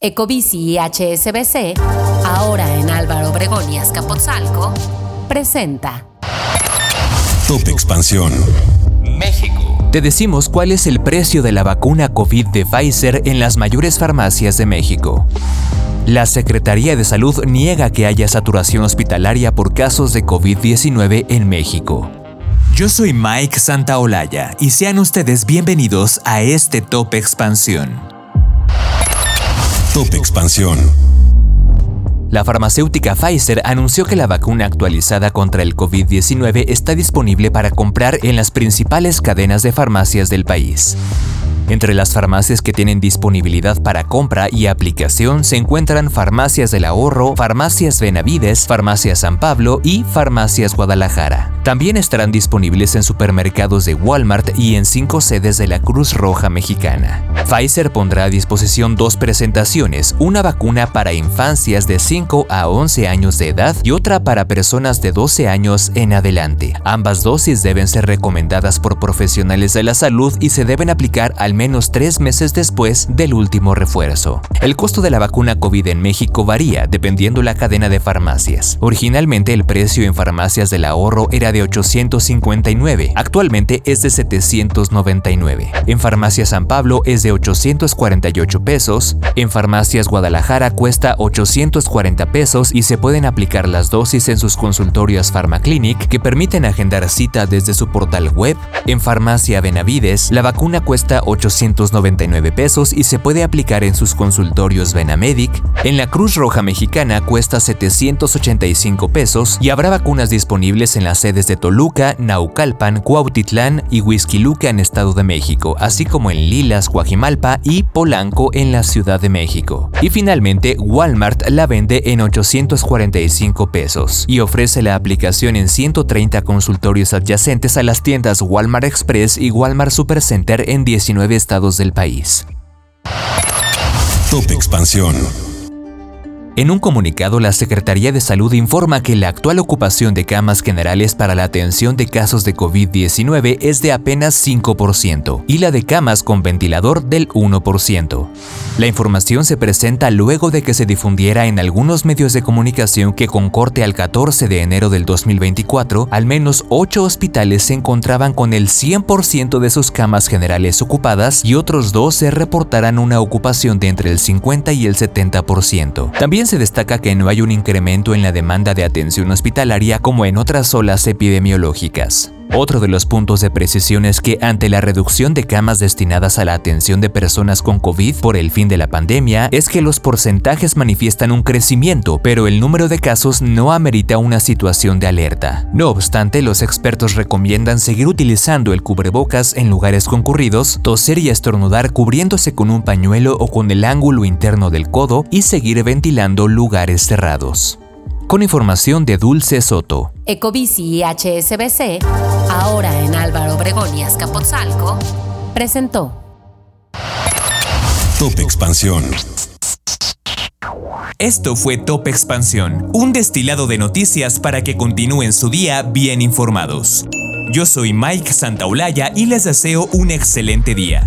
Ecobici y HSBC, ahora en Álvaro Obregón y Azcapotzalco, presenta Top Expansión. México. Te decimos cuál es el precio de la vacuna COVID de Pfizer en las mayores farmacias de México. La Secretaría de Salud niega que haya saturación hospitalaria por casos de COVID-19 en México. Yo soy Mike Santaolalla y sean ustedes bienvenidos a este Top Expansión. Expansión. La farmacéutica Pfizer anunció que la vacuna actualizada contra el COVID-19 está disponible para comprar en las principales cadenas de farmacias del país. Entre las farmacias que tienen disponibilidad para compra y aplicación se encuentran Farmacias del Ahorro, Farmacias Benavides, Farmacias San Pablo y Farmacias Guadalajara. También estarán disponibles en supermercados de Walmart y en cinco sedes de la Cruz Roja Mexicana. Pfizer pondrá a disposición dos presentaciones, una vacuna para infancias de 5 a 11 años de edad y otra para personas de 12 años en adelante. Ambas dosis deben ser recomendadas por profesionales de la salud y se deben aplicar al menos tres meses después del último refuerzo. El costo de la vacuna COVID en México varía dependiendo la cadena de farmacias. Originalmente el precio en farmacias del ahorro era de 859, actualmente es de 799. En farmacias San Pablo es de 848 pesos, en farmacias Guadalajara cuesta 840 pesos y se pueden aplicar las dosis en sus consultorios Pharmaclinic que permiten agendar cita desde su portal web. En farmacia Benavides la vacuna cuesta 899 pesos y se puede aplicar en sus consultorios Benamedic. En la Cruz Roja Mexicana cuesta 785 pesos y habrá vacunas disponibles en las sedes de Toluca, Naucalpan, Cuautitlán y Huizquiluca en Estado de México, así como en Lilas, Guajimalpa y Polanco en la Ciudad de México. Y finalmente, Walmart la vende en 845 pesos y ofrece la aplicación en 130 consultorios adyacentes a las tiendas Walmart Express y Walmart Supercenter en 19 estados del país. Top Expansión. En un comunicado, la Secretaría de Salud informa que la actual ocupación de camas generales para la atención de casos de COVID-19 es de apenas 5% y la de camas con ventilador del 1%. La información se presenta luego de que se difundiera en algunos medios de comunicación que con corte al 14 de enero del 2024, al menos 8 hospitales se encontraban con el 100% de sus camas generales ocupadas y otros 12 reportarán una ocupación de entre el 50 y el 70%. También se destaca que no hay un incremento en la demanda de atención hospitalaria como en otras olas epidemiológicas. Otro de los puntos de precisión es que ante la reducción de camas destinadas a la atención de personas con COVID por el fin de la pandemia, es que los porcentajes manifiestan un crecimiento, pero el número de casos no amerita una situación de alerta. No obstante, los expertos recomiendan seguir utilizando el cubrebocas en lugares concurridos, toser y estornudar cubriéndose con un pañuelo o con el ángulo interno del codo y seguir ventilando lugares cerrados. Con información de Dulce Soto. Ecobici y HSBC, ahora en Álvaro Obregón y Azcapotzalco, presentó Top Expansión. Esto fue Top Expansión, un destilado de noticias para que continúen su día bien informados. Yo soy Mike Santaolalla y les deseo un excelente día.